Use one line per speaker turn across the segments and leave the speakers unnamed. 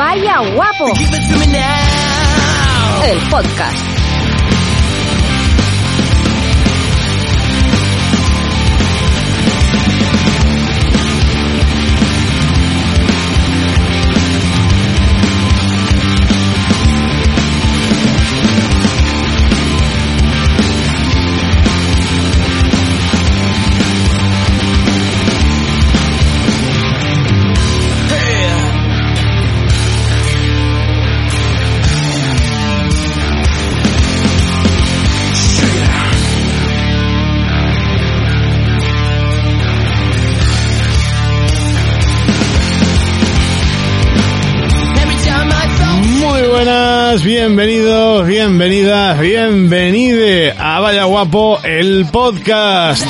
Vaya guapo. El podcast.
Bienvenidos, bienvenidas, bienvenide a Vaya Guapo, el podcast.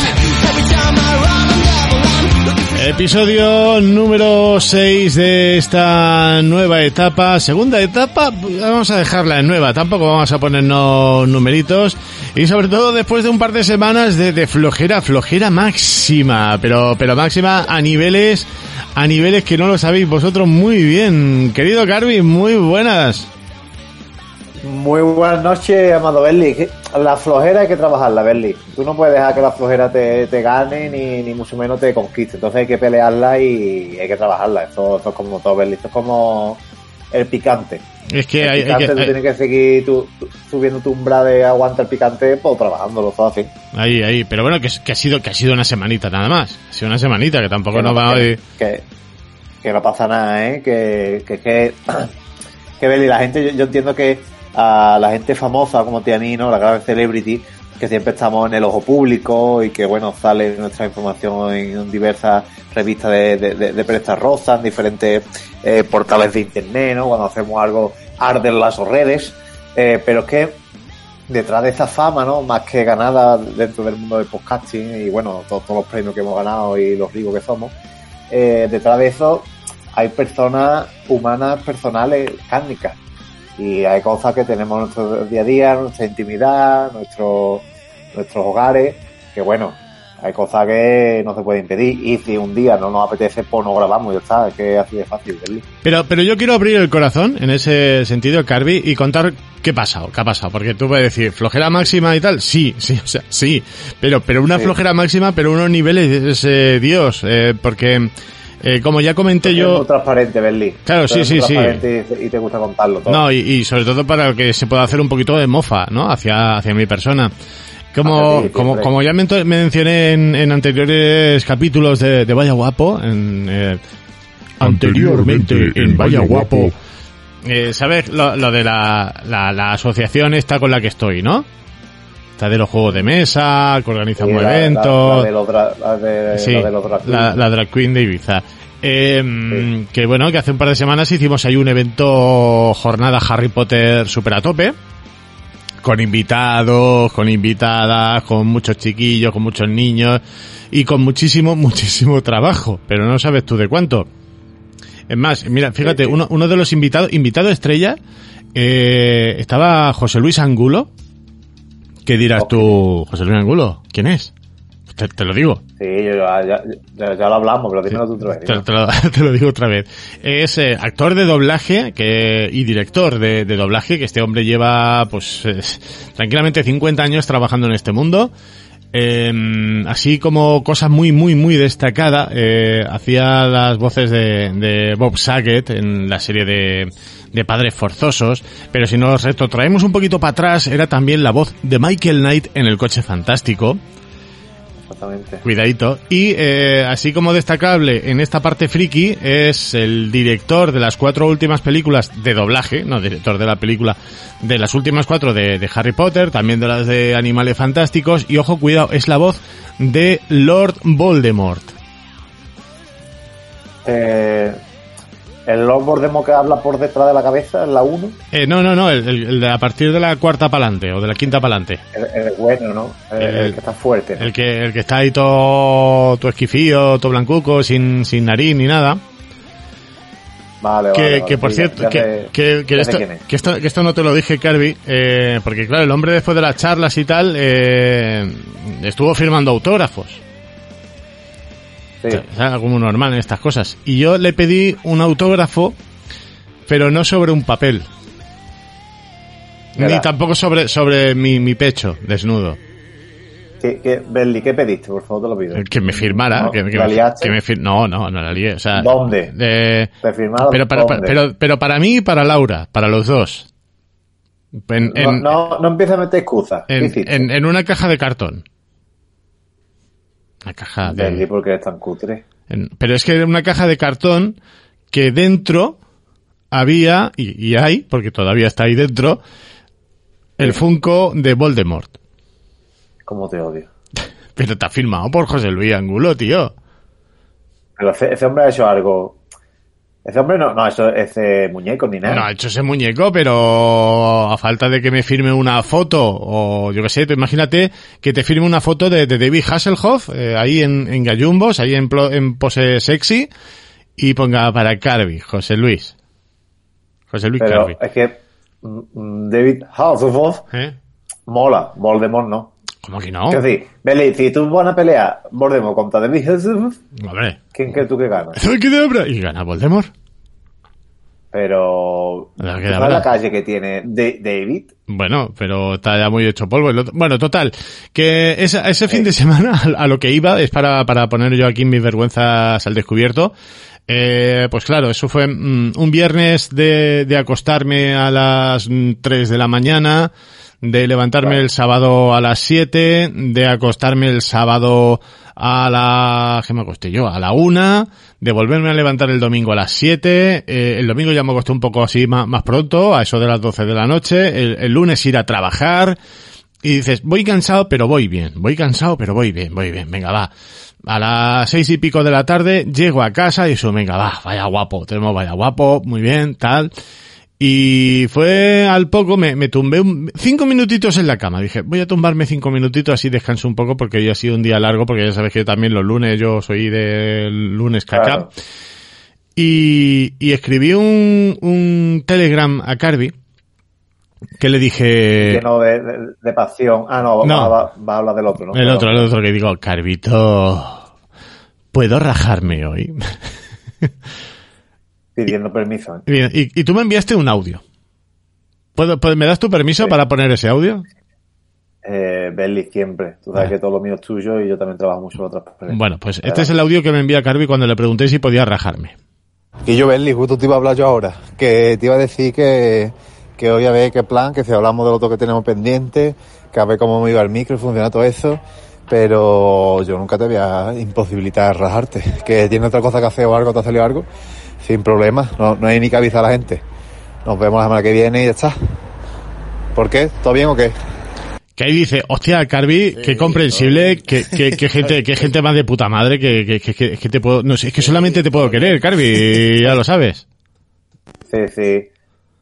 Episodio número 6 de esta nueva etapa, segunda etapa, vamos a dejarla en nueva, tampoco vamos a ponernos numeritos y sobre todo después de un par de semanas de, de flojera, flojera máxima, pero, pero máxima a niveles, a niveles que no lo sabéis vosotros muy bien. Querido Carvi, muy buenas.
Muy buenas noches, amado Berli. La flojera hay que trabajarla, Berli. Tú no puedes dejar que la flojera te, te gane ni, ni mucho menos te conquiste. Entonces hay que pelearla y hay que trabajarla. Esto, esto es como todo, Berli. Esto es como el picante.
Es que
el
hay, hay
picante
que,
tú
hay-
tienes que seguir tú- subiendo tu umbral de aguanta el picante, pues trabajándolo todo así.
ahí, ahí, pero bueno, que, que ha sido, que ha sido una semanita nada más. Ha sido una semanita, que tampoco
que
nos
no,
va a
que, que, que no pasa nada, ¿eh? Que, que, que, que Beli, la gente, yo, yo entiendo que a la gente famosa como Tianino, la gran celebrity, que siempre estamos en el ojo público y que, bueno, sale nuestra información en diversas revistas de, de, de, de en diferentes eh, portales de internet, ¿no? Cuando hacemos algo, arden las redes, eh, pero es que detrás de esa fama, ¿no? Más que ganada dentro del mundo del podcasting y bueno, todos, todos los premios que hemos ganado y los ricos que somos, eh, detrás de eso hay personas humanas, personales, cárnicas. Y hay cosas que tenemos en nuestro día a día, nuestra intimidad, nuestro, nuestros hogares, que bueno, hay cosas que no se pueden impedir. Y si un día no nos apetece, pues no grabamos, ya está, es que así de fácil.
Pero, pero yo quiero abrir el corazón en ese sentido, Carvi, y contar qué ha pasado, qué ha pasado. Porque tú puedes decir, flojera máxima y tal, sí, sí, o sea, sí. Pero, pero una
Sí.
flojera máxima, pero unos niveles, eh, Dios, eh, porque, eh, como ya comenté
Es muy
yo,
transparente, Berli.
Claro, sí, sí, sí.
Y, y te gusta contarlo todo.
no, y, y sobre todo para que se pueda hacer un poquito de mofa, ¿no? Hacia, hacia mi persona. Como,
ti,
como, como ya men- mencioné en, en anteriores capítulos de, de Vaya Guapo, en, eh, anteriormente en Vaya Guapo, eh, ¿sabes? Lo, lo de la, la, la asociación esta con la que estoy, ¿no? De los juegos de mesa, que organiza
Sí,
un
la- la-
evento.
La, de los dra- la de,
Sí,
la de los drag
la,
queens.
la drag queen de Ibiza. Eh, Que bueno, que hace un par de semanas hicimos ahí un evento jornada Harry Potter super a tope. Con invitados, con invitadas, con muchos chiquillos, con muchos niños y con muchísimo, muchísimo trabajo. Pero no sabes tú de cuánto. Es más, mira, fíjate, uno de los invitados, invitado estrella, eh, estaba José Luis Angulo. ¿Qué dirás tú, José Luis Angulo? ¿Quién es? Te, te lo digo.
Sí, ya, ya, ya, ya lo hablamos, pero dímelo tú otra vez.
Te, te lo, te lo digo otra vez. Es eh, actor de doblaje que, y director de, de doblaje, que este hombre lleva, pues, eh, tranquilamente 50 años trabajando en este mundo. Eh, así como cosa muy, muy, muy destacada, eh, hacía las voces de, de Bob Saget en la serie de, de Padres Forzosos, pero si nos retrotraemos un poquito para atrás, era también la voz de Michael Knight en El Coche Fantástico.
Exactamente.
Cuidadito. Y eh, así como destacable en esta parte friki es el director de las cuatro últimas películas de doblaje, no director de la película, de las últimas cuatro de, de Harry Potter, también de las de Animales Fantásticos, y ojo, cuidado, es la voz de Lord Voldemort.
Eh, el Lord Voldemort que habla por detrás de la cabeza, en la 1,
Eh, no, no, no, el, de a partir de la cuarta pa'lante, o de la quinta pa'lante.
el, el bueno, ¿no? El,
El-
el que está fuerte. ¿no?
El que, el que está ahí todo, todo esquifío, todo blancuco, sin, sin nariz ni nada.
Vale,
que,
vale,
que por cierto, que, que, esto, que, esto, que esto no te lo dije, Carby, eh, porque claro, el hombre después de las charlas y tal, eh, estuvo firmando autógrafos.
Sí.
Sea, como normal en estas cosas. Y yo le pedí un autógrafo pero no sobre un papel. Ni tampoco sobre, sobre mi, mi pecho, desnudo.
¿Qué, qué, Berli, ¿qué pediste? Por favor, te lo pido.
Que me firmara.
No,
que, que
¿la
me, que me fir- no, no, no la lié. O sea,
¿Dónde?
de-
¿Te firmaron
pero, para,
dónde?
pero, pero para mí y para Laura, para los dos. En, en-
no, no, no empieces a meter excusas.
En- en una caja de cartón. Una caja de...
Porque eres tan cutre.
Pero es que era una caja de cartón que dentro había, y, y hay, porque todavía está ahí dentro, el Funko de Voldemort.
¿Cómo te odio?
Pero está firmado por José Luis Angulo, tío.
Pero ese hombre ha hecho algo. Ese hombre no, no hecho ese muñeco ni nada.
No ha hecho ese muñeco, pero a falta de que me firme una foto, o yo qué sé, tú imagínate que te firme una foto de, de David Hasselhoff, eh, ahí en, en Gallumbos, ahí en, en pose sexy, y ponga para Carby, José Luis. José Luis
Pero
Carby.
es que mm, mm, David Hasselhoff
¿Eh?
mola, Voldemort no.
¿Cómo que no?
Es decir, si tú vas a pelear Voldemort contra David Hasselhoff,
Hombre.
¿quién crees tú que gana?
Y gana Voldemort.
Pero...
La
¿tú
que de
¿Sabes la calle que tiene de- David?
Bueno, pero está ya muy hecho polvo. Bueno, total, que esa- ese fin de semana a, lo que iba es para, para poner yo aquí mis vergüenzas al descubierto. Eh, pues claro, eso fue mm, un viernes de, de acostarme a las mm, 3 de la mañana, de levantarme
Vale.
el sábado a las 7, de acostarme el sábado a la... ¿Qué me acosté yo? A la 1, de volverme a levantar el domingo a las 7, eh, el domingo ya me acosté un poco así más, más pronto, a eso de las 12 de la noche, el, el lunes ir a trabajar, y dices, voy cansado, pero voy bien. Voy cansado, pero voy bien, voy bien. Venga, va. A las seis y pico de la tarde llego a casa y eso, venga, va, vaya guapo. Tenemos vaya guapo, muy bien, tal. Y fue al poco, me, me tumbé un- cinco minutitos en la cama. Dije, voy a tumbarme cinco minutitos, así descanso un poco, porque hoy ha sido un día largo, porque ya sabes que también los lunes, yo soy del lunes caca.
Claro.
Y, y escribí un, un telegram a Carby, que le dije...
Lleno de, de- de pasión. Ah, no,
No.
Va, va- va a hablar del otro, ¿no?
El otro, el otro que digo, Carvito, ¿puedo rajarme hoy?
Pidiendo permiso. ¿eh?
Bien, y, y tú me enviaste un audio. ¿Puedo, puedo- ¿Me das tu permiso para poner ese audio?
Eh, Berli, siempre. Tú sabes
Ah.
que todo lo mío es tuyo y yo también trabajo mucho en otras personas.
Bueno, pues este es el audio que me envía Carvi cuando le pregunté si podía rajarme.
Y yo, Berli, justo te iba a hablar yo ahora. Que te iba a decir que, que hoy a ver qué plan, que si hablamos de lo otro que tenemos pendiente, que a ver cómo me iba el micro y funciona todo eso. Pero yo nunca te voy a imposibilitar rajarte. Que tienes otra cosa que hacer o algo, te ha salido algo, sin problema. No, no hay ni que avisar a la gente. Nos vemos la semana que viene y ya está. ¿Por qué? ¿Todo bien o qué?
Que ahí dice, hostia, Carvi, qué comprensible, que, que, que gente, que gente más de puta madre, que, que, que, que- que te puedo, no sé, es que solamente te puedo querer, Carvi, ya lo sabes.
Sí, sí.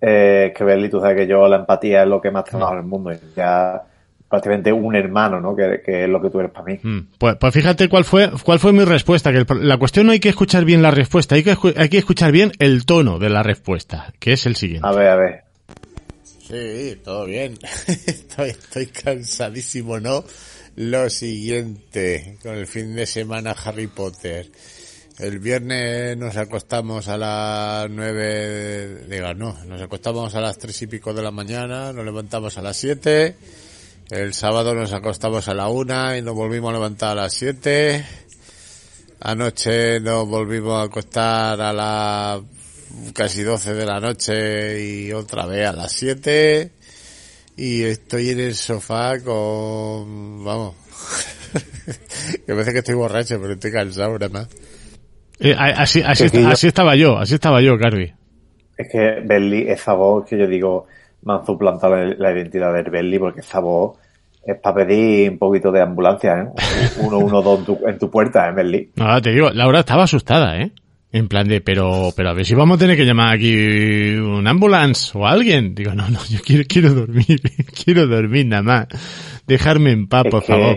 Eh, que Berli, tú sabes que yo la empatía es lo que más trabajo en el mundo. y Ya prácticamente un hermano, ¿no? Que, que es lo que tú eres para mí.
Mm, Pues, pues fíjate cuál fue, cuál fue mi respuesta, que el la cuestión no hay que escuchar bien la respuesta, hay que, hay que escuchar bien el tono de la respuesta, que es el siguiente.
A ver, a ver.
Sí, todo bien. estoy, estoy cansadísimo, ¿no? Lo siguiente, con el fin de semana Harry Potter. El viernes nos acostamos a las nueve, digo, no, nos acostamos a las tres y pico de la mañana, nos levantamos a las siete. El sábado nos acostamos a la una y nos volvimos a levantar a las siete. Anoche nos volvimos a acostar a las casi 12 de la noche y otra vez a las 7 y estoy en el sofá con vamos que parece que estoy borracho pero estoy cansado nada más
Eh, así, así, estaba yo, así estaba yo, Carvi.
Es que Berli, esa voz que yo digo, me han suplantado la, la identidad de Berli, porque esa voz es para pedir un poquito de ambulancia, ¿eh? 112 en tu, en tu puerta, ¿eh, Berli?
No, te digo, Laura estaba asustada, ¿eh? En plan de, pero, pero a ver si vamos a tener que llamar aquí un ambulance o alguien. Digo, no, no, yo quiero, quiero dormir, quiero dormir nada más. Dejarme en paz,
Es
por
que-
favor.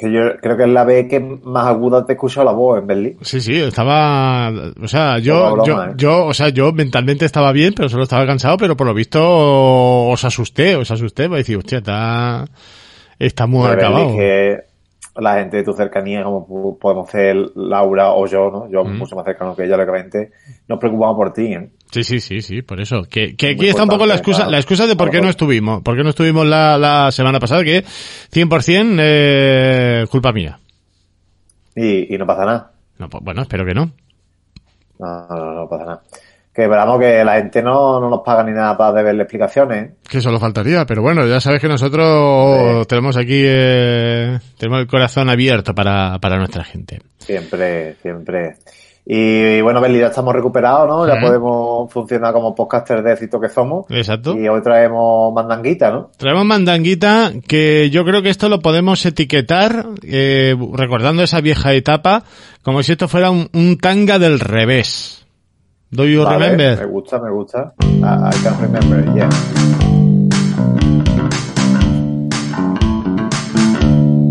Que yo creo que es la vez que más aguda te he escuchado la voz en Berli.
Sí, sí, estaba, o sea, yo,
¿eh?
yo, o sea, yo mentalmente estaba bien, pero solo estaba cansado, pero por lo visto os asusté, os asusté, para decir, hostia, está, está muy
Pero,
acabado.
que la gente de tu cercanía, como podemos ser Laura o yo, ¿no? Yo
Mm.
mucho más cercano que ella, lógicamente, nos preocupamos por ti, ¿eh?
Sí, sí, sí, sí, por eso. Que, que aquí está un poco la excusa,
claro.
la excusa de por qué no estuvimos. Por qué no estuvimos la, la semana pasada, que 100% eh, culpa mía.
Y, y no pasa nada.
No, pues, bueno, espero que no.
No, no, no, pasa nada. Que esperamos que la gente no, no nos paga ni nada para deberle explicaciones.
Que solo faltaría, pero bueno, ya sabes que nosotros
Sí.
tenemos aquí, eh, tenemos el corazón abierto para, para nuestra gente.
Siempre, siempre. Y, bueno, Beli, ya estamos recuperados, ¿no? Ya podemos funcionar como podcaster de éxito que somos.
Exacto.
Y hoy traemos mandanguita, ¿no?
Traemos mandanguita que yo creo que esto lo podemos etiquetar, eh, recordando esa vieja etapa, como si esto fuera un, un tanga del revés. Do you
Vale, Me
remember?
gusta, me gusta. Ah, I can remember, yeah.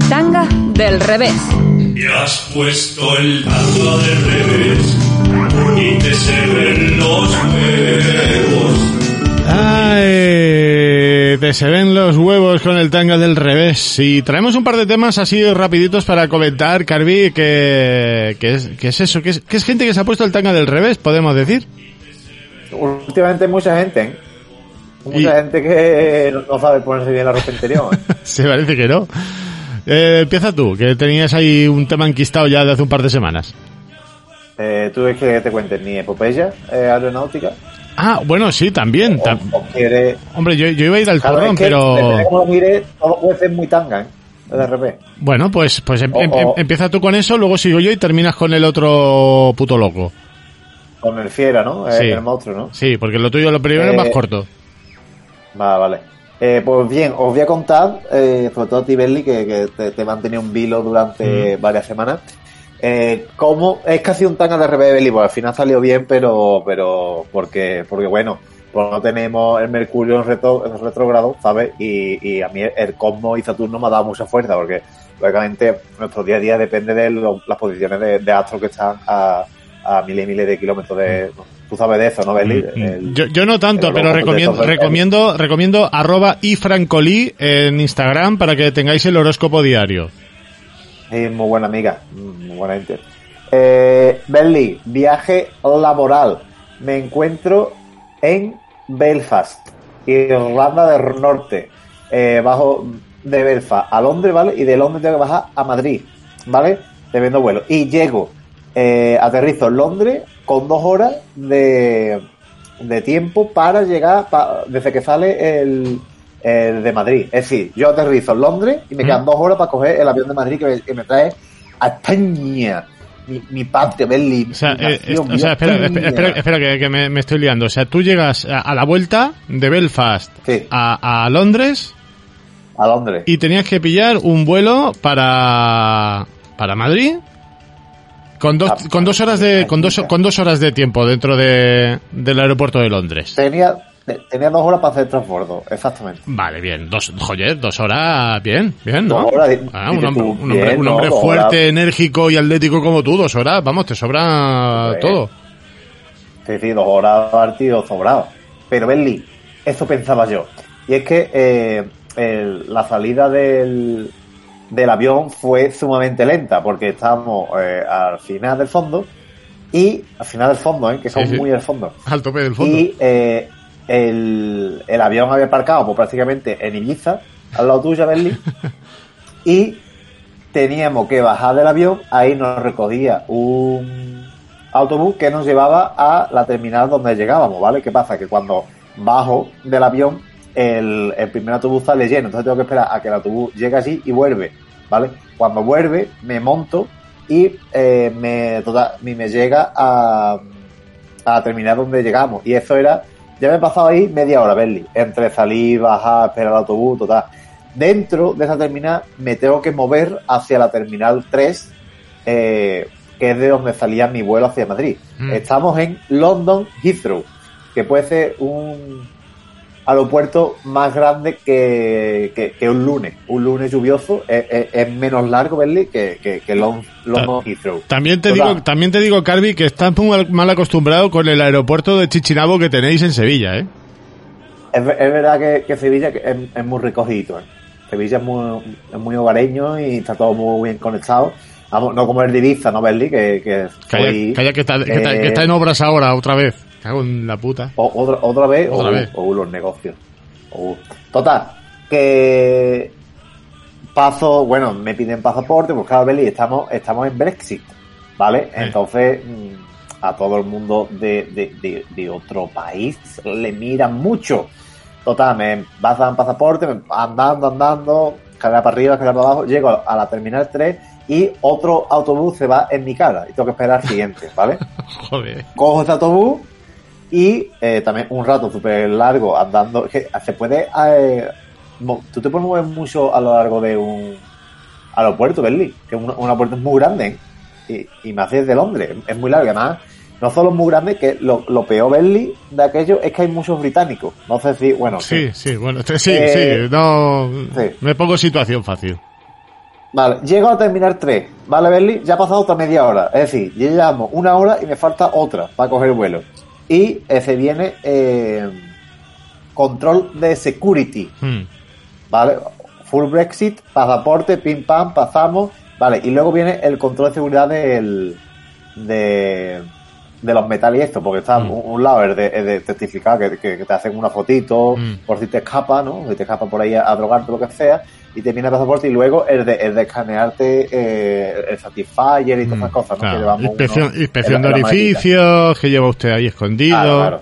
Tanga del revés.
Y has puesto el tango del revés y te se ven los huevos.
Ay, te se ven los huevos con el tanga del revés. Y traemos un par de temas así rapiditos para comentar, Carvi, que, que, es, que es eso, que es, que es gente que se ha puesto el tanga del revés, podemos decir.
Últimamente hay mucha gente, ¿eh? Mucha
Y-
gente que no- no sabe ponerse bien la ropa interior. ¿eh?
Se parece que no. Eh, empieza tú, que tenías ahí un tema enquistado ya de hace un par de semanas.
Eh, ¿Tú ves que te cuentes ni epopeya eh, aeronáutica?
Ah, bueno, sí, también.
O,
tam-
o quieres...
Hombre, yo, yo iba a ir al turrón,
es que,
pero...
depende de cómo lo mires, todo puede ser muy tanga, ¿eh? De RP.
Bueno, pues, pues em- em-
o-
empieza tú con eso, luego sigo yo y terminas con el otro puto loco.
Con el fiera, ¿no? Eh,
Sí.
El monstruo, ¿no?
Sí, porque lo tuyo, lo primero es
Eh,
más corto.
Vale, vale. Eh, pues bien, os voy a contar, eh, sobre todo a ti, Berli, que, que te, te he mantenido un vilo durante
Mm.
varias semanas, eh, cómo es casi un tanga de de Berli, pues al final salió bien, pero, pero, porque, porque bueno, pues no tenemos el Mercurio en, retro, en retrógrado, ¿sabes? Y, y a mí el Cosmo y Saturno me ha dado mucha fuerza, porque lógicamente nuestro día a día depende de lo- las posiciones de, de astros que están a, a miles y miles de kilómetros de... Tú sabes de eso, ¿no, Berli? El-
Yo, yo no tanto, pero recomiendo, recomiendo, recomiendo arroba ifrancolí en Instagram para que tengáis el horóscopo diario.
Sí, muy buena amiga, mm, muy buena gente. Eh, Berli, viaje laboral. Me encuentro en Belfast, Irlanda del Norte. Eh, bajo de Belfast a Londres, ¿vale? Y de Londres tengo que bajar a Madrid, ¿vale? Debiendo vuelo. Y llego, eh, aterrizo en Londres con dos horas de, de tiempo para llegar, pa- desde que sale el, el de Madrid. Es decir, yo aterrizo en Londres y me quedan dos horas para coger el avión de Madrid que me, que me trae a España. Mi, mi patria, Berlín.
O sea,
mi
eh,
nación,
o sea, espera, espera, espera, espera, que, que me, me estoy liando. O sea, tú llegas a, a la vuelta de Belfast
Sí.
a, a Londres
A Londres.
y tenías que pillar un vuelo para, para Madrid con dos,
Ah,
con dos horas de, con dos, con dos horas de tiempo dentro de, del aeropuerto de Londres.
Tenía, te- tenía dos horas para hacer transbordo, exactamente.
Vale, bien, dos, joder, dos horas, bien, bien, ¿no?
Dos horas, di-
Ah, un hombre, un hombre,
bien,
un
¿no?
hombre
Dos
fuerte,
horas.
enérgico y atlético como tú, dos horas, vamos, te sobra
Sí.
todo.
Sí, sí, dos horas partido sobrado. Pero Berli, eso pensaba yo. Y es que eh, el- la salida del, del avión fue sumamente lenta, porque estábamos eh, al final del fondo, y al final del fondo, ¿eh? que son
Sí, sí.
muy al fondo.
Al tope del fondo.
Y eh, el, el avión había aparcado pues, prácticamente en Ibiza, al lado tuyo, Berli, y teníamos que bajar del avión, ahí nos recogía un autobús que nos llevaba a la terminal donde llegábamos, ¿vale? ¿Qué pasa? Que cuando bajo del avión, el, el primer autobús sale lleno, entonces tengo que esperar a que el autobús llegue así y vuelve, ¿vale? Cuando vuelve, me monto y eh, me, total, y me llega a, a la terminal donde llegamos. Y eso era, ya me he pasado ahí media hora, Berli, entre salir, bajar, esperar el autobús, total. Dentro de esa terminal me tengo que mover hacia la terminal 3, eh, que es de donde salía mi vuelo hacia Madrid.
Mm.
Estamos en London Heathrow, que puede ser un aeropuerto más grande que, que, que un lunes. Un lunes lluvioso es, es- es menos largo, Berli, que, que, que Lon- London Heathrow.
También te digo, también te digo, Carvi, que estás muy mal- acostumbrado con el aeropuerto de Chichinabo que tenéis en Sevilla, ¿eh?
Es, ver- es verdad que, que Sevilla es, es muy recogidito. ¿eh? Sevilla es muy, es muy hogareño y está todo muy bien conectado. Vamos, no como el de Ibiza, ¿no, Berli? Que, que
Calla,
fui,
calla, que, está, que está-
eh,
que está en obras ahora, otra vez. Cago en la puta.
O- otra, otra vez,
Otra
o,
vez.
o los negocios. O- Total, que paso, bueno, me piden pasaporte, pues claro, Beli, estamos, estamos en Brexit, ¿vale? Entonces, mm, a todo el mundo de, de, de, de otro país le miran mucho. Total, me pasan pasaporte, me- andando, andando, cargar para arriba, cargar para abajo, llego a la terminal 3 y otro autobús se va en mi cara y tengo que esperar al siguiente, ¿vale?
Joder.
cojo ese autobús y eh, también un rato súper largo andando. Que se puede. eh, tú te puedes mover mucho a lo largo de un aeropuerto, Berlín, que es un, un aeropuerto muy grande y, y más desde Londres. Es muy largo, además. No solo es muy grande, que lo, lo peor, Berlín, de aquello es que hay muchos británicos. No sé si, bueno,
Sí, sí, bueno, este- sí,
Eh,
sí, no...
sí.
Me pongo situación fácil.
Vale, llego a terminar 3, ¿vale, Berli? Ya ha pasado otra media hora. Es decir, yo llamo una hora y me falta otra para coger el vuelo. Y se viene eh, control de security,
Hmm.
¿vale? Full Brexit, pasaporte, pim pam, pasamos, ¿vale? Y luego viene el control de seguridad del, de, de los metales y esto, porque está
Mm.
un, un lado es de, es de testificar que, que- que te hacen una fotito
Mm.
por si te escapa, ¿no? Si te escapa por ahí a, a drogarte lo que sea, y te viene el pasaporte y luego el de, el de escanearte eh, el Satisfyer y todas esas
Mm,
cosas, ¿no?
claro.
Que llevamos
Inspección,
uno
inspección de orificios, que lleva usted ahí escondido.
Claro, claro.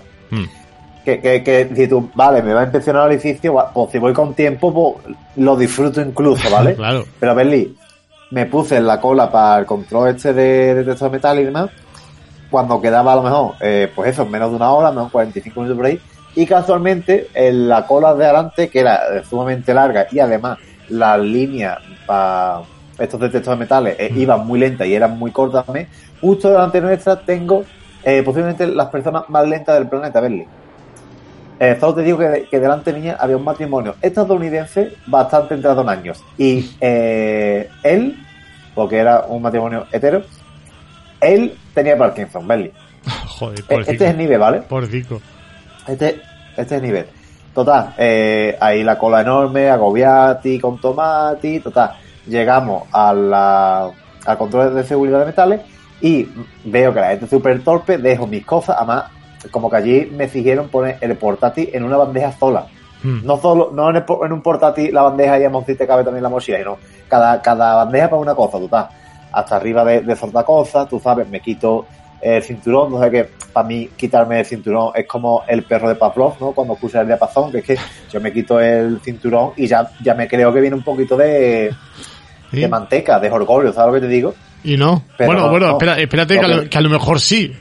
Que, que, que si tú, vale, me va a inspeccionar el edificio, va- pues si voy con tiempo, pues lo disfruto incluso, ¿vale?
Claro.
Pero Berli, me puse en la cola para el control este de detector de metal y demás, cuando quedaba a lo mejor, eh, pues eso, menos de una hora, menos 45 minutos por ahí, y casualmente en la cola de adelante, que era sumamente larga, y además las líneas para estos detectores de metales eh, iban muy lentas y eran muy cortas, también, justo delante nuestra tengo eh, posiblemente las personas más lentas del planeta, Berli. Eh, solo te digo que, que delante de mí había un matrimonio estadounidense bastante entrado en años. Y eh, él, porque era un matrimonio hetero, él tenía Parkinson, Berli.
Joder,
Eh, Este
porcico.
es el nivel, ¿vale?
Porcico.
Este, este es el nivel. Total, eh, ahí la cola enorme, agobiati, con tomati, total. Llegamos a la, al control de seguridad de metales y veo que la gente es súper torpe, dejo mis cosas, además, como que allí me exigieron poner el portátil en una bandeja sola.
Hmm.
No solo, no en, el en un portátil la bandeja y a te cabe también la mochila, sino cada, cada bandeja para una cosa, total. Hasta arriba de, de soltar cosas, tú sabes, me quito el cinturón, no sé qué, para mí quitarme el cinturón es como el perro de Pavlov, ¿no? Cuando escuchas el diapasón, que es que yo me quito el cinturón y ya, ya me creo que viene un poquito de,
¿Sí?
de manteca, de jorgorio, ¿sabes lo que te digo?
Y no.
Pero
bueno,
no,
bueno,
no.
espera, espérate que a, lo,
Ok.
que a lo mejor sí.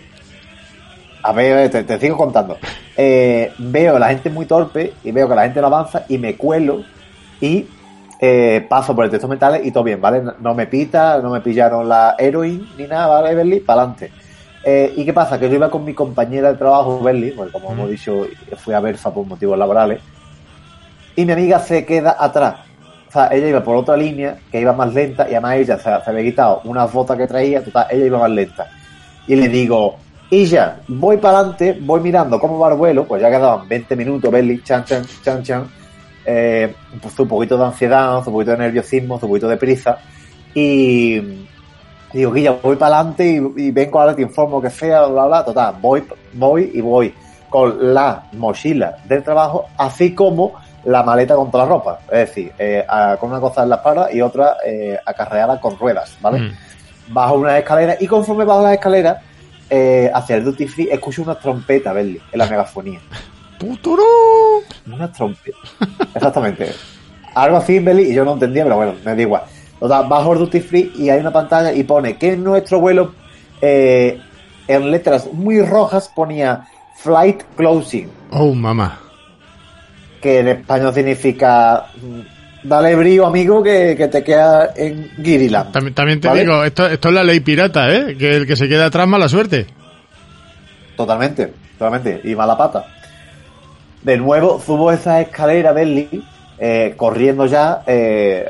A ver, te, te sigo contando. Eh, veo a la gente muy torpe y veo que la gente no avanza y me cuelo y eh, paso por el texto metales y todo bien, ¿vale? No, me pita, no me pillaron la heroin ni nada, ¿vale, Berly? Para adelante. Eh, ¿Y qué pasa? Que yo iba con mi compañera de trabajo, Berly, porque como hemos dicho, fui a Berfa por motivos laborales, y mi amiga se queda atrás. O sea, ella iba por otra línea que iba más lenta y además ella se, se había quitado unas botas que traía, total, ella iba más lenta. Y le digo, y ya, voy para adelante, voy mirando cómo va el vuelo, pues ya quedaban 20 minutos, Berli, chan, chan, chan, chan. Eh, pues un poquito de ansiedad, un poquito de nerviosismo, un poquito de prisa. Y digo, Guilla, voy para adelante y, y vengo ahora, te informo que sea, bla, bla, total, voy, voy y voy con la mochila del trabajo, así como la maleta con toda la ropa. Es decir, eh, a- con una cosa en la espalda y otra eh, acarreada con ruedas, ¿vale?
Hmm.
bajo una escalera y conforme bajo las escaleras eh, hacia el duty free escucho unas trompetas, Berli, en la megafonía.
¡Puturú!
Unas trompetas. Exactamente. Algo así, Berli, y yo no entendía, pero bueno, me da igual. Total, bajo el duty free y hay una pantalla y pone que en nuestro vuelo eh, en letras muy rojas ponía flight closing,
Oh, mamá.
que en español significa mm, dale brío, amigo, que, que te queda en Giriland.
También, también te
¿Vale?
digo, esto, esto es la ley pirata, ¿eh? Que el que se queda atrás, mala suerte.
Totalmente, totalmente. Y mala pata. De nuevo subo esa escalera, Berli, eh, corriendo ya, eh,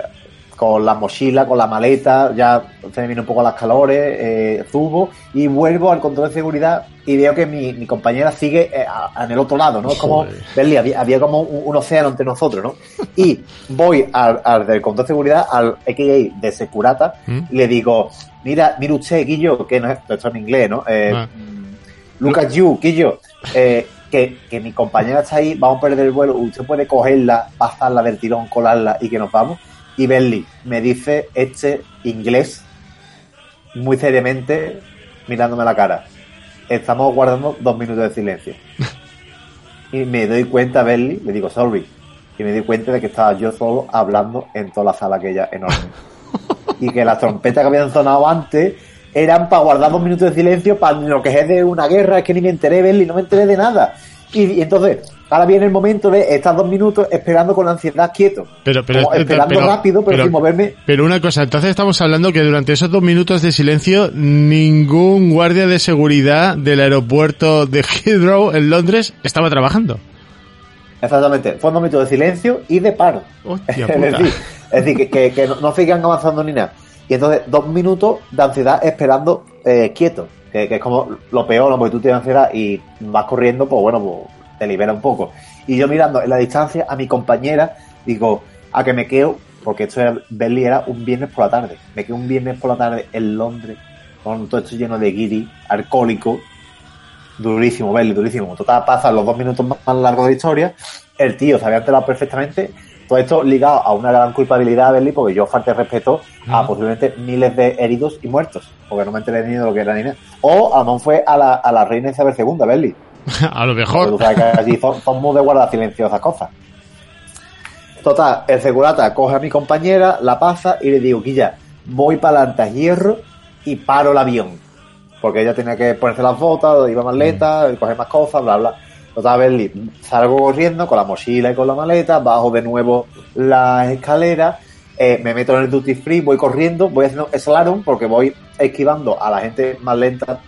con la mochila, con la maleta, ya se me vienen un poco las calores, eh, subo y vuelvo al control de seguridad y veo que mi, mi compañera sigue eh, a- en el otro lado, ¿no? Es como. Berli, había, había como un, un océano entre nosotros, ¿no? Y voy al, al del control de seguridad, al XA de Securata,
¿Mm?
y le digo, mira, mire usted, Guillo, que no es, esto es en inglés, ¿no? Eh,
Ah.
Lucas Yu, Quillo, eh, que, que mi compañera está ahí, vamos a perder el vuelo, usted puede cogerla, pasarla del tirón, colarla y que nos vamos. Y Bentley me dice este inglés muy seriamente mirándome a la cara. Estamos guardando dos minutos de silencio. Y me doy cuenta, Bentley, le digo sorry. Y me doy cuenta de que estaba yo solo hablando en toda la sala aquella enorme. Y que las trompetas que habían sonado antes eran para guardar dos minutos de silencio para lo que es de una guerra, es que ni me enteré, Bentley, no me enteré de nada. Y, y entonces, ahora viene el momento de estar dos minutos esperando con ansiedad quieto.
Pero, pero,
Como esperando
pero-
rápido, pero,
pero-
sin moverme.
Pero una cosa, entonces estamos hablando que durante esos dos minutos de silencio ningún guardia de seguridad del aeropuerto de Heathrow en Londres estaba trabajando.
Exactamente, fue un momento de silencio y de paro.
Hostia
es decir, es decir, que, que- que no, no sigan avanzando ni nada. Y entonces, dos minutos de ansiedad esperando eh, quieto, que, que es como lo peor, porque tú tienes ansiedad y vas corriendo, pues bueno, pues te libera un poco. Y yo mirando en la distancia a mi compañera, digo, a que me quedo, porque esto era, Berlín era un viernes por la tarde, me quedo un viernes por la tarde en Londres, con todo esto lleno de guiri, alcohólico, durísimo, Berli, durísimo. Total, pasan los dos minutos más, más largos de la historia. El tío se había enterado perfectamente. Todo esto ligado a una gran culpabilidad de Berli, porque yo falté respeto a posiblemente miles de heridos y muertos, porque no me enteré ni de lo que era ni nada. O a lo mejor fue a la, a la reina Isabel II, Berli.
A lo
Porque
mejor.
tú sabes que allí son, son muy de guardar silencio esas cosas. Total, el segurata coge a mi compañera, la pasa y le digo, Quilla, voy para adelante hierro y paro el avión. Porque ella tenía que ponerse las botas, iba más lenta, coger más cosas, bla, bla. Total, salgo corriendo con la mochila y con la maleta, bajo de nuevo las escaleras, eh, me meto en el duty free, voy corriendo, voy haciendo slalom porque voy esquivando a la gente más lenta,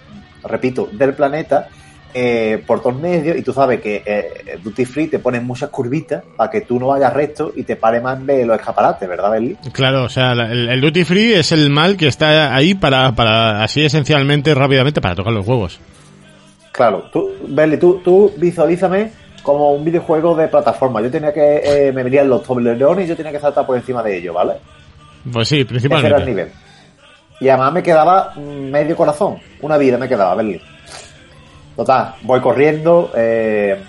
repito, del planeta, eh, por todos medios y tú sabes que eh, Duty Free te pone muchas curvitas para que tú no vayas recto y te pare más de los escaparates, ¿verdad, Berli?
Claro, o sea, el, el duty free es el mal que está ahí para, para así esencialmente, rápidamente, para tocar los huevos.
Claro, tú, Berli, tú, tú visualízame como un videojuego de plataforma. Yo tenía que, eh, me venían los toblerones y yo tenía que saltar por encima de ellos, ¿vale?
Pues sí,
Ese era el
principalmente.
nivel. Y además me quedaba medio corazón, una vida me quedaba, Berli. Total, voy corriendo, eh,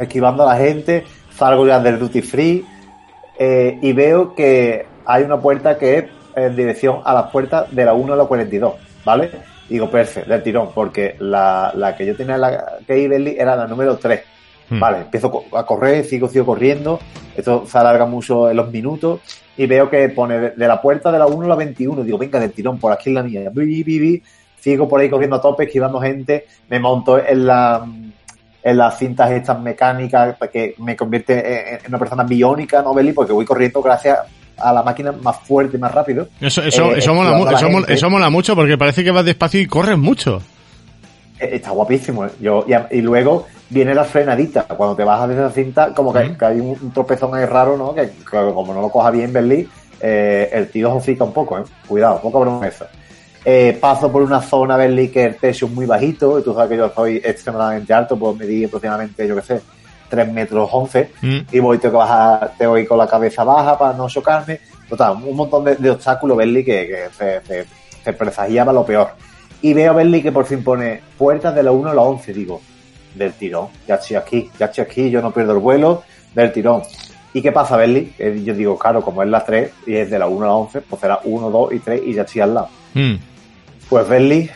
esquivando a la gente, salgo ya del duty free eh, y veo que hay una puerta que es en dirección a las puertas de la 1 a la 42, ¿vale? Digo, perfecto, del tirón, porque la, la que yo tenía la que ir, Berli, era la número 3.
Hmm.
Vale, empiezo a correr, sigo, sigo corriendo. Esto se alarga mucho en los minutos. Y veo que pone de, la puerta de la 1 a la 21. Digo, venga, del tirón, por aquí es la mía. Sigo por ahí corriendo a tope, esquivando gente. Me monto en la en las cintas estas mecánicas que me convierte en, en una persona biónica, ¿no, Beli? Porque voy corriendo gracias a la máquina más fuerte y más rápido.
Eso, eso,
Eh,
eso, mola, eso, eso mucho porque parece que vas despacio y corres mucho.
Eh, Está guapísimo. ¿eh? Yo, y, luego viene la frenadita. Cuando te bajas de esa cinta, como que, hay un, un tropezón ahí raro, ¿no? Que, como no lo coja bien Berlín, eh, el tío hocica un poco, ¿eh? Cuidado, poca broma esa. Eh, paso por una zona, Berlín, que el techo es muy bajito, y tú sabes que yo soy extremadamente alto, puedo medir aproximadamente, yo qué sé, 3 metros 11,
Mm.
y voy, tengo que bajar, tengo que ir con la cabeza baja para no chocarme. Total, un montón de, de obstáculos, Berlín, que, que se, se, se presagiaba lo peor. Y veo a Berlín que por fin pone puertas de la 1 a la 11, digo, del tirón, ya estoy aquí, ya estoy aquí, yo no pierdo el vuelo, del tirón. ¿Y qué pasa, Berli? Eh, Yo digo, claro, como es la 3 y es de la 1 a la 11, pues será 1, 2 y 3 y ya estoy al lado.
Mm.
Pues Berli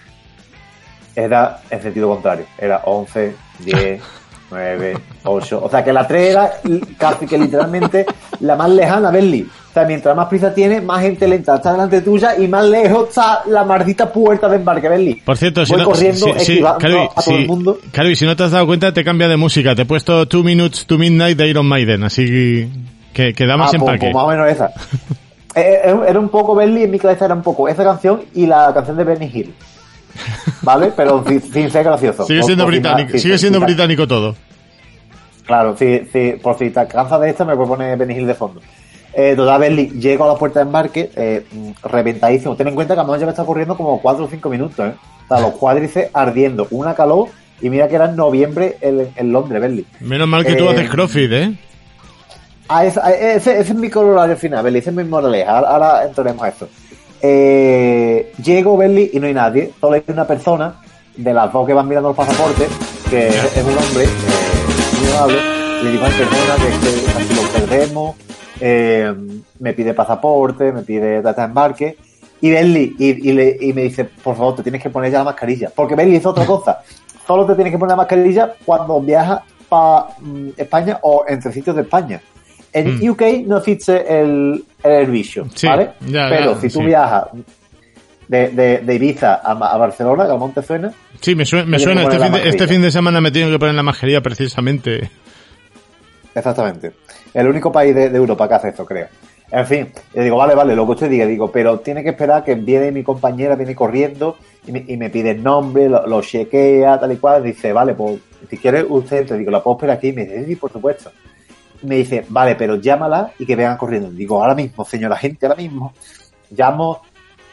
era en sentido contrario, era 11, 10, 9, 8, o sea que la 3 era casi que literalmente la más lejana, Berli. O sea, mientras más prisa tiene, más gente lenta está delante tuya y más lejos está la maldita puerta de embarque, Berli.
Por cierto, si
Voy
no,
corriendo,
si- si- Calvi,
a todo
si-
el mundo.
Calvi, si no te has dado cuenta, te cambia de música. Te he puesto Two Minutes to Midnight de Iron Maiden, así que, que da más
Ah, pues-
empaque.
pues más o menos esa. Eh, eh, era un poco Berly, en mi cabeza era un poco esa canción y la canción de Benny Hill. ¿Vale? Pero sin, sin ser gracioso.
sigue siendo
por
británico, sigue
si-
siendo
si-
británico todo.
Claro, si, si, por si te cansas de esta, me puedes poner Benny Hill de fondo. Eh, total, Berly, llego a la puerta de embarque, eh, reventadísimo. Ten en cuenta que a ya me está corriendo como 4 o 5 minutos, ¿eh? O sea, los cuádriceps ardiendo, una calor, y mira que era en noviembre en, en Londres, Berly.
Menos mal que tú
Eh,
haces CrossFit, ¿eh?
Ah, ese, ese, ese es mi horario final, Berli, ese es mi moraleja. Ahora, ahora entraremos a esto. Eh, llego, Berli, y no hay nadie. Solo hay una persona de las dos que van mirando los pasaportes, que es, es un hombre eh, muy amable, le digo, ay, perdona, que, que casi lo perdemos, eh, me pide pasaporte, me pide data de embarque, y Bentley, y, y, le- y me dice, por favor, te tienes que poner ya la mascarilla, porque Bentley hizo otra cosa, solo te tienes que poner la mascarilla cuando viajas para España o entre sitios de España. En
Mm.
UK no existe el, el servicio,
Sí,
¿vale?
ya,
Pero
ya,
si tú
sí.
viajas de, de, de Ibiza a, Barcelona, que a Monte suena,
Sí, me suena, me este, fin de, este fin de semana me tengo que poner la mascarilla precisamente.
Exactamente. El único país de, de Europa que hace esto, creo. En fin, yo digo, vale, vale, lo que usted diga, digo, pero tiene que esperar que viene mi compañera, viene corriendo y me, y me pide el nombre, lo, lo chequea, tal y cual. Dice, vale, pues si quiere usted, te digo, la puedo esperar aquí. Y me dice, sí, por supuesto. Me dice, vale, pero llámala y que vengan corriendo. Digo, ahora mismo, señora gente, ahora mismo. Llamo,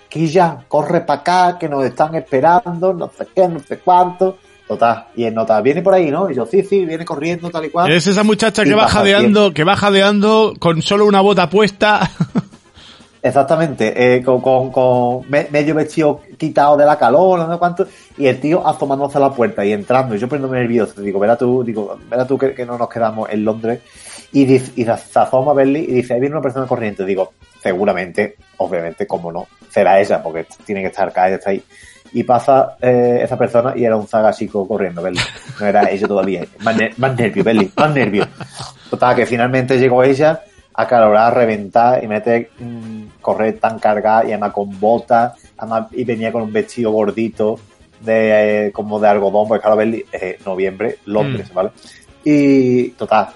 Quilla, corre para acá, que nos están esperando, no sé qué, no sé cuánto. Total, y en nota, viene por ahí, ¿no? Y yo, sí, sí, viene corriendo, tal y cual.
Es esa muchacha que va jadeando, que va jadeando con solo una bota puesta.
Exactamente, eh, con, con, con me- medio vestido quitado de la calor, no sé cuánto, y el tío asomándose a la puerta y entrando, y yo poniéndome nervioso, digo, verá tú, digo, verá tú que, que no nos quedamos en Londres, y, dice, y asoma a Berlín y dice, ahí viene una persona corriente, digo, seguramente, obviamente, como no, será ella, porque tiene que estar ella está ahí. Y pasa eh, esa persona y era un zaga chico corriendo, Berlín. No era ella todavía. Más, ner- más nervio, Berlín, más nervio. Total, que finalmente llegó ella a calorar, reventar y mete mm, correr tan cargada y además con botas además, y venía con un vestido gordito de eh, como de algodón, porque claro, Berlín, eh, noviembre, Londres, ¿vale? Y total,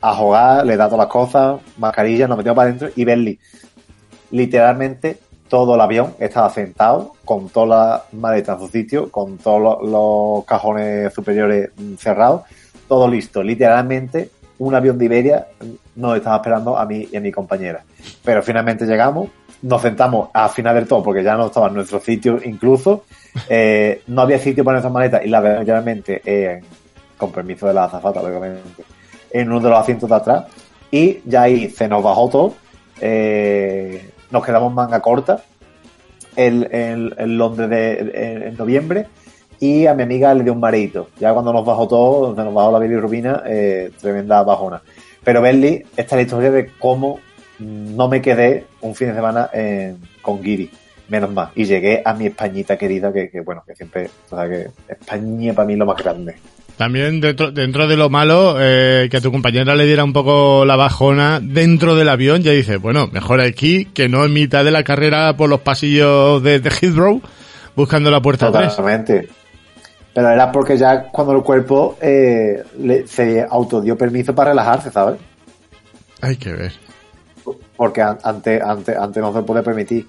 a jugar, le da todas las cosas, mascarilla, nos metimos para adentro y Berlín, literalmente todo el avión estaba sentado con todas las maletas en su sitio, con todos los, cajones superiores mm, cerrados, todo listo. Literalmente, un avión de Iberia nos estaba esperando a mí y a mi compañera. Pero finalmente llegamos, nos sentamos al final del todo, porque ya no estaba en nuestro sitio incluso, eh, no había sitio para nuestras maletas y la verdad, literalmente, eh, con permiso de la azafata, lógicamente, en uno de los asientos de atrás, y ya ahí se nos bajó todo, eh, nos quedamos manga corta el, el, el Londres de, en, noviembre y a mi amiga le dio un mareito. Ya cuando nos bajó todo, se nos bajó la bilirrubina, eh, tremenda bajona. Pero Bentley, esta es la historia de cómo no me quedé un fin de semana en- con Giri, menos mal. Y llegué a mi Españita querida, que, que, bueno, que siempre, o sea que España para mí es lo más grande.
También dentro, dentro de lo malo, eh, que a tu compañera le diera un poco la bajona dentro del avión, ya dice, bueno, mejor aquí que no en mitad de la carrera por los pasillos de, de Heathrow buscando la puerta 3.
Totalmente. Pero era porque ya cuando el cuerpo eh, le- se autodió permiso para relajarse, ¿sabes?
Hay que ver.
porque an- antes, antes, antes no se puede permitir.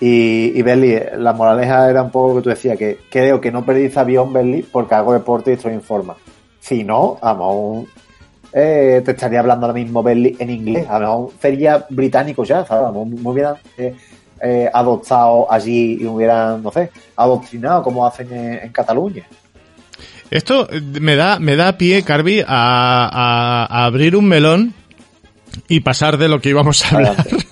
Y, y Berli, la moraleja era un poco lo que tú decías, que creo que no perdí ese avión, Berli, porque hago deporte y estoy en forma. Si no, a lo mejor eh, te estaría hablando ahora mismo Berli en inglés, a lo mejor sería británico ya, ¿sabes? Me hubieran eh, eh, adoptado allí y hubieran, no sé, adoctrinado como hacen en, en Cataluña.
Esto me da, me da pie, Carby, a, a- a abrir un melón y pasar de lo que íbamos a hablar.
Adelante.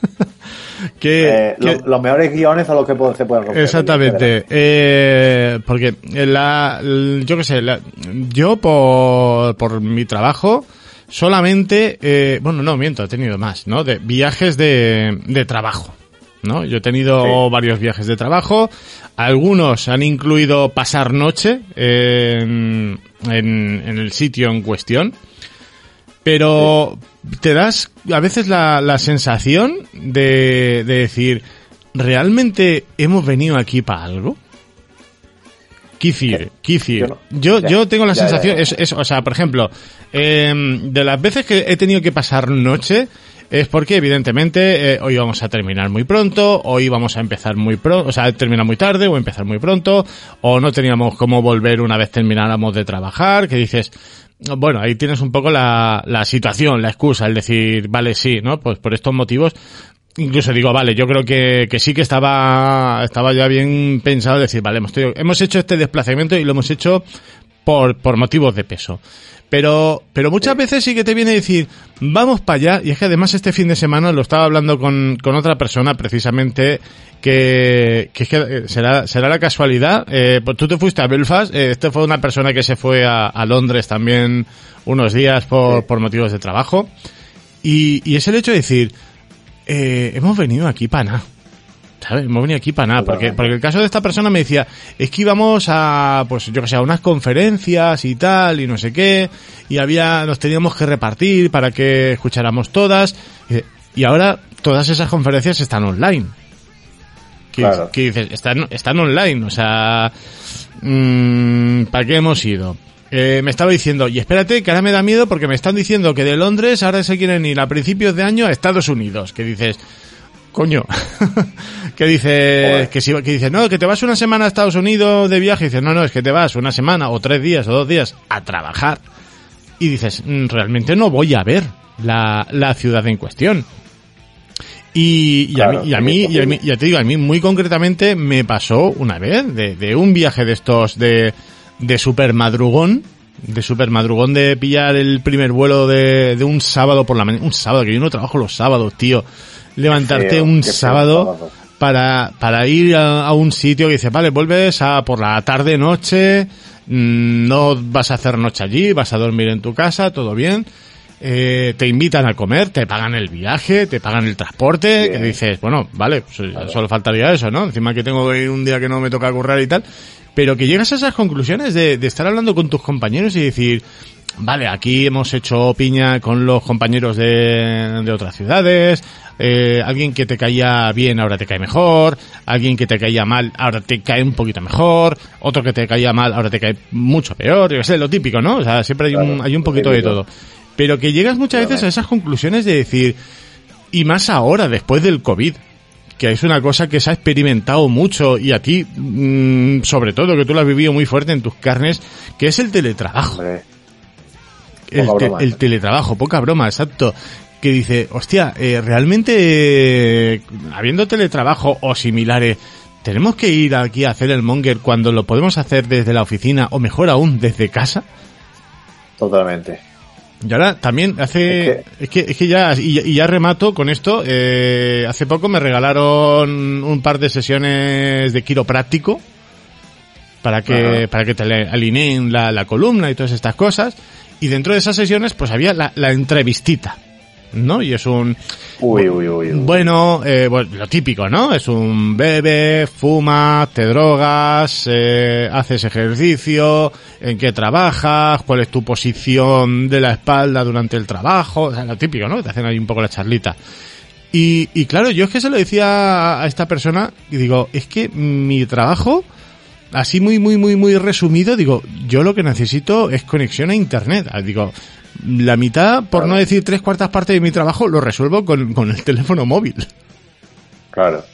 Que,
Eh,
que-
los mejores guiones son los que se pueden romper.
Exactamente, eh, porque la, l- yo qué sé, la- yo por, por mi trabajo solamente, eh, bueno, no, miento, he tenido más, ¿no? De viajes de, de trabajo, ¿no? Yo he tenido
Sí.
varios viajes de trabajo, algunos han incluido pasar noche en, en, en el sitio en cuestión, pero te das a veces la, la sensación de, de decir, ¿realmente hemos venido aquí para algo? Kifir, Kifir.
Yo
Yo, tengo la
ya,
sensación,
ya.
Es, es- o sea, por ejemplo, em, de las veces que he tenido que pasar noche, es porque evidentemente eh, hoy vamos a terminar muy pronto, hoy vamos a empezar muy pronto, o sea, terminar muy tarde o empezar muy pronto, o no teníamos cómo volver una vez termináramos de trabajar, que dices, bueno, ahí tienes un poco la, la situación, la excusa, el decir, vale, sí, ¿no? Pues por estos motivos, incluso digo, vale, yo creo que, que sí que estaba, estaba ya bien pensado decir, vale, hemos, hemos hecho este desplazamiento y lo hemos hecho por, por motivos de peso. Pero, pero muchas veces sí que te viene a decir, vamos para allá, y es que además este fin de semana lo estaba hablando con, con otra persona precisamente, que, que es que eh, será, será la casualidad, eh, pues tú te fuiste a Belfast, eh, fue una persona que se fue a, a Londres también unos días por, por motivos de trabajo, y, y es el hecho de decir, eh, hemos venido aquí para nada. ¿Sabes? Hemos venido aquí para nada, porque, porque el caso de esta persona me decía, es que íbamos a, pues yo que sé, a unas conferencias y tal, y no sé qué, y había, nos teníamos que repartir para que escucháramos todas, y ahora todas esas conferencias están online. Que,
Claro.
que dices, están, están online, o sea, mm, ¿para qué hemos ido? Eh, me estaba diciendo, y espérate, que ahora me da miedo porque me están diciendo que de Londres ahora se quieren ir a principios de año a Estados Unidos. Que dices, coño, que dices,
Joder.
que si, que dices, no, que te vas una semana a Estados Unidos de viaje. Y dices, no, no, es que te vas una semana o tres días o dos días a trabajar. Y dices, "Mm, realmente no voy a ver la, la ciudad en cuestión. Y, y, a mí, y a mí, y a mí, ya te digo, a mí muy concretamente me pasó una vez de, de un viaje de estos de, de super madrugón, de super madrugón de pillar el primer vuelo de, de un sábado por la mañana, un sábado, que yo no trabajo los sábados, tío. Levantarte
feo,
un sábado
sábado.
para, para ir a, a un sitio que dice, vale, vuelves a por la tarde, noche, mm, no vas a hacer noche allí, vas a dormir en tu casa, todo bien. Eh, te invitan a comer, te pagan el viaje, te pagan el transporte,
Bien.
que dices, bueno, vale, pues, solo faltaría eso, ¿no? Encima que tengo que ir un día que no me toca currar y tal. Pero que llegas a esas conclusiones de, de estar hablando con tus compañeros y decir, vale, aquí hemos hecho piña con los compañeros de, de otras ciudades, eh, alguien que te caía bien ahora te cae mejor, alguien que te caía mal ahora te cae un poquito mejor, otro que te caía mal ahora te cae mucho peor, yo sé, lo típico, ¿no? O sea, siempre hay un, hay un poquito de todo. Pero que llegas muchas veces a esas conclusiones de decir, y más ahora, después del COVID, que es una cosa que se ha experimentado mucho y a ti, mm, sobre todo, que tú lo has vivido muy fuerte en tus carnes, que es el teletrabajo. El, te- el teletrabajo, poca broma, exacto. Que dice, hostia, eh, realmente, eh, habiendo teletrabajo o similares, ¿tenemos que ir aquí a hacer el monger cuando lo podemos hacer desde la oficina o mejor aún desde casa?
totalmente.
Y ahora también hace, es que, es que ya, y, ya- y ya remato con esto, eh, hace poco me regalaron un par de sesiones de quiropráctico para que,
Ajá.
para que te alineen la, la columna y todas estas cosas. Y dentro de esas sesiones, pues había la, la entrevistita, ¿no? Y es un,
Uy, uy, uy. uy.
bueno, eh, bueno, lo típico, ¿no? Es un bebe, fuma, te drogas, eh, haces ejercicio, en qué trabajas, cuál es tu posición de la espalda durante el trabajo, o sea, lo típico, ¿no? Te hacen ahí un poco la charlita. Y, y claro, yo es que se lo decía a esta persona y digo, es que mi trabajo, así muy, muy, muy, muy resumido, digo, yo lo que necesito es conexión a internet. Ah, Digo, la mitad, por no decir tres cuartas partes de mi trabajo, lo resuelvo con, con el teléfono móvil.
Claro.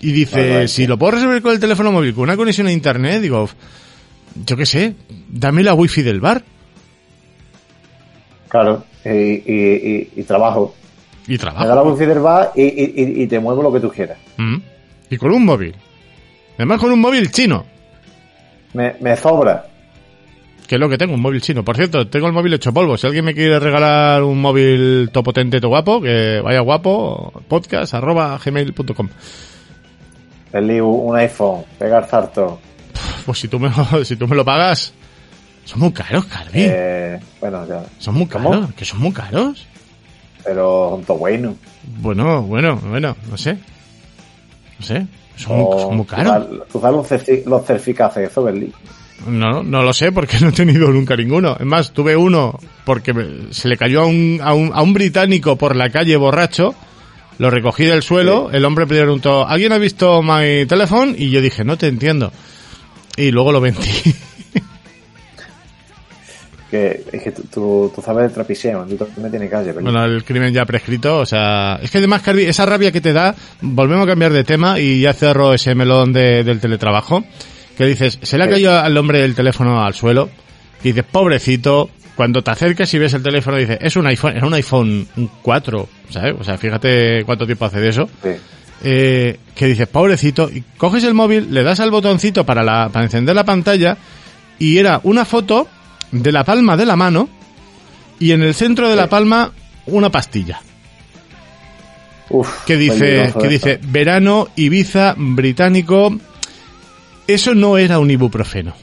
Y dice,
Claro,
si lo puedo resolver con el teléfono móvil, con una conexión a internet, digo, yo qué sé, dame la wifi del bar
Claro. Y, y, y, y trabajo.
y
Me da la
trabajo.
wifi del bar y, y, y- y te muevo lo que tú quieras.
Mm. Y con un móvil. Además con un móvil chino.
Me, me sobra.
Que es lo que tengo, un móvil chino. Por cierto, tengo el móvil hecho polvo. Si alguien me quiere regalar un móvil to potente, to guapo, que vaya guapo, podcast arroba gmail.com.
Un iPhone. Pegar zarto.
Pues si tú me, si tú me lo pagas, son muy caros, Carvi.
Eh, bueno, ya.
son muy
¿cómo?
caros, que son muy caros.
Pero son todo bueno.
Bueno, bueno, bueno, no sé. No sé, son, muy,
O-
son muy
tú
caros.
Tú sabes los, certi- los certificados eso.
No, no lo sé porque no he tenido nunca ninguno. Es más, tuve uno porque se le cayó a un, a un, a un británico por la calle borracho. Lo recogí del suelo, el hombre preguntó, ¿alguien ha visto mi teléfono? Y yo dije, no te entiendo. Y luego lo vendí.
Que es que tú, tú, sabes de trapicheo. Tú también tienes calle, Berli.
bueno, el crimen ya prescrito, o sea... Es que además, Carvi, esa rabia que te da, volvemos a cambiar de tema y ya cerro ese melón de- del teletrabajo, que dices, se le ha caído al hombre el teléfono al suelo, y dices, pobrecito, cuando te acercas y ves el teléfono, dices, es un iPhone, es un iPhone 4, ¿sabes? O sea, fíjate cuánto tiempo hace de eso.
Sí.
Eh, que dices, pobrecito, y coges el móvil, le das al botoncito para, la, para encender la pantalla, y era una foto de la palma de la mano y en el centro de la palma una pastilla.
Uf,
que dice que dice verano Ibiza británico. Eso no era un ibuprofeno.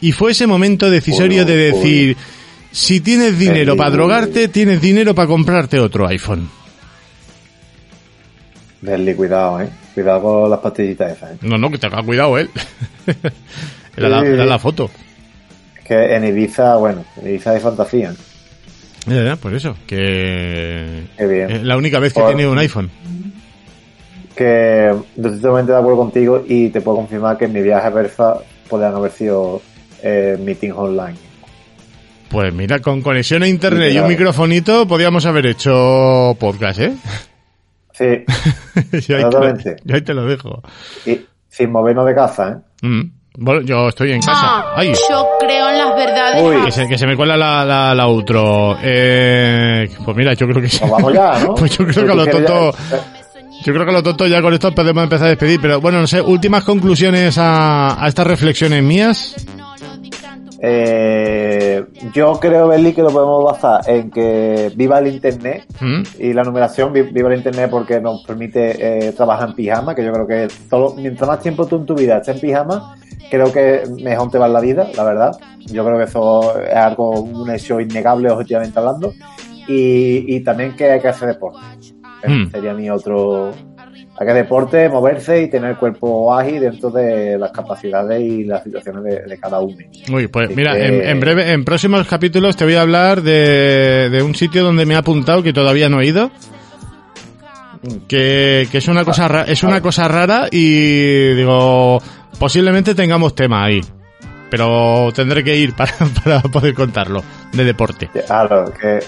Y fue ese momento decisorio de decir si tienes dinero para drogarte tienes dinero para comprarte otro iPhone.
Berli, cuidado, eh. Cuidado con las pastillitas esas, eh.
no no que te haga cuidado él. Era, la,
Sí.
era la foto
que en Ibiza, bueno, en Ibiza hay fantasía.
Ya, ya, por eso que
Qué bien.
es la única vez que he tenido un iPhone
Que estoy totalmente de acuerdo contigo y te puedo confirmar que en mi viaje a Berza podrían haber sido eh, meetings online.
Pues mira, con conexión a internet y un microfonito podíamos haber hecho podcast, ¿eh?
Sí,
yo, ahí lo, yo ahí te lo dejo.
y sin movernos de casa, ¿eh?
Mm. Bueno, yo estoy en casa.
Ah,
Ay,
yo creo en las verdades.
Uy.
que se, que se me cuela la, la, la outro. Eh, pues mira, yo creo que sí.
Pues vamos ya, ¿no?
Pues yo creo que a
¿Tú
lo tonto, yo creo que a lo tonto ya con esto podemos empezar a despedir. Pero bueno, no sé, últimas conclusiones a, a estas reflexiones mías.
Eh, yo creo, Berli, que lo podemos basar en que viva el Internet
Mm.
y la numeración, vi- viva el Internet porque nos permite eh, trabajar en pijama, que yo creo que todo, mientras más tiempo tú en tu vida estés en pijama, creo que mejor te va en la vida, la verdad. Yo creo que eso es algo, un hecho innegable, objetivamente hablando. Y, y también que hay que hacer deporte. Ese
Mm.
Sería mi otro... Hay que deporte, moverse y tener el cuerpo ágil dentro de las capacidades y las situaciones de, de cada uno.
Uy, pues
Así
mira,
que-
en, en breve, en próximos capítulos te voy a hablar de, de un sitio donde me he apuntado que todavía no he ido. Que, que es una cosa ra- es una cosa rara y digo posiblemente tengamos tema ahí pero tendré que ir para, para poder contarlo de deporte
Claro, que eh,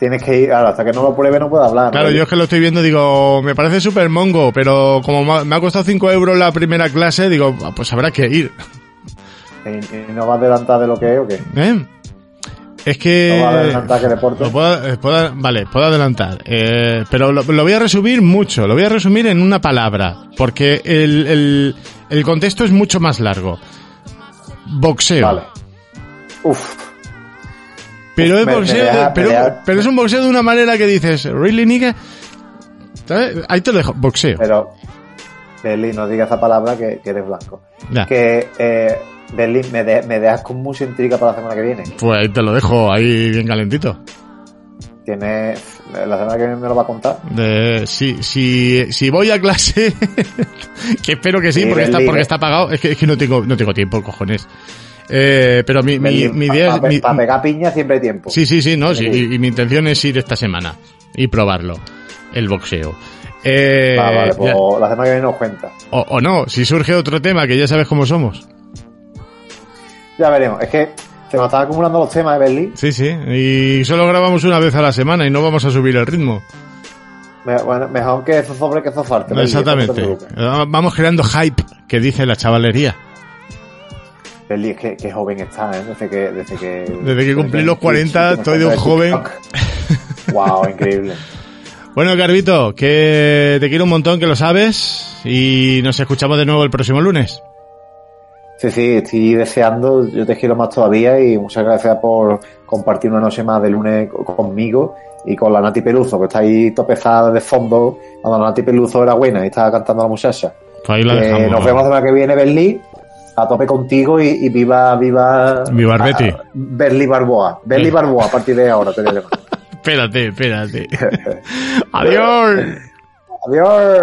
tienes que ir, claro, hasta que no lo pruebe no puedo hablar.
claro
¿no?
yo es que lo estoy viendo digo me parece súper mongo pero como me ha- costado 5 euros la primera clase digo ah, pues habrá que ir
Y, y no va a adelantar de lo que es o qué.
¿Eh? Es que...
A adelantar que
puedo, eh, puedo- vale, puedo adelantar. Eh, pero lo, lo voy a resumir mucho. Lo voy a resumir en una palabra. Porque el, el, el contexto es mucho más largo. Boxeo.
Vale. Uf,
Pero es boxeo, de- pero, es un boxeo de una manera que dices, ¿really, nigga? ¿Sabes? Ahí te lo dejo. Boxeo.
pero Berlín, no digas esa palabra que, que eres blanco.
Ya.
Que eh, Berlín, me, de- me dejas con mucha intriga para la semana que viene.
Pues ahí te lo dejo ahí bien calentito.
Tienes, la semana que viene me lo va a contar.
De, si, si, si voy a clase, que espero que sí,
Sí,
porque está, porque
eh.
está pagado, es que, es que no tengo, no tengo tiempo, cojones. Eh, pero mi, mi, mi idea es,
Para pegar piña siempre hay tiempo.
sí, sí, sí, no, sí,
Sí.
y, y mi intención es ir esta semana y probarlo, el boxeo. Eh,
Va, vale, pues
ya-
la semana que viene nos cuenta.
o, o no, si surge otro tema, que ya sabes cómo somos.
Ya veremos. Es que se nos están acumulando los temas de Berlín.
Sí, sí, y solo grabamos una vez a la semana y no vamos a subir el ritmo.
Me- bueno, mejor que eso sobre que eso eso no te
Exactamente. Eh, Vamos creando hype, que dice la chavalería.
Berlín, es que, que joven está, ¿eh? Desde que... Desde que,
Desde que cumplí los 40, estoy de un joven.
wow, increíble.
Bueno, Carvito, que te quiero un montón, que lo sabes, y nos escuchamos de nuevo el próximo lunes.
Sí, sí, estoy deseando, yo te quiero más todavía y muchas gracias por compartir una noche más de lunes co- conmigo y con la Nati Peluso, que está ahí topezada de fondo, cuando la Nati Peluso era buena y estaba cantando a la muchacha.
Pues ahí la
Eh,
dejamos.
nos vemos la semana que viene, Berlín, a tope contigo y, y viva, viva...
Viva
Berlín Barboa. Berlín. Barboa a partir de ahora, te.
Espérate, espérate. Adiós.
Adiós.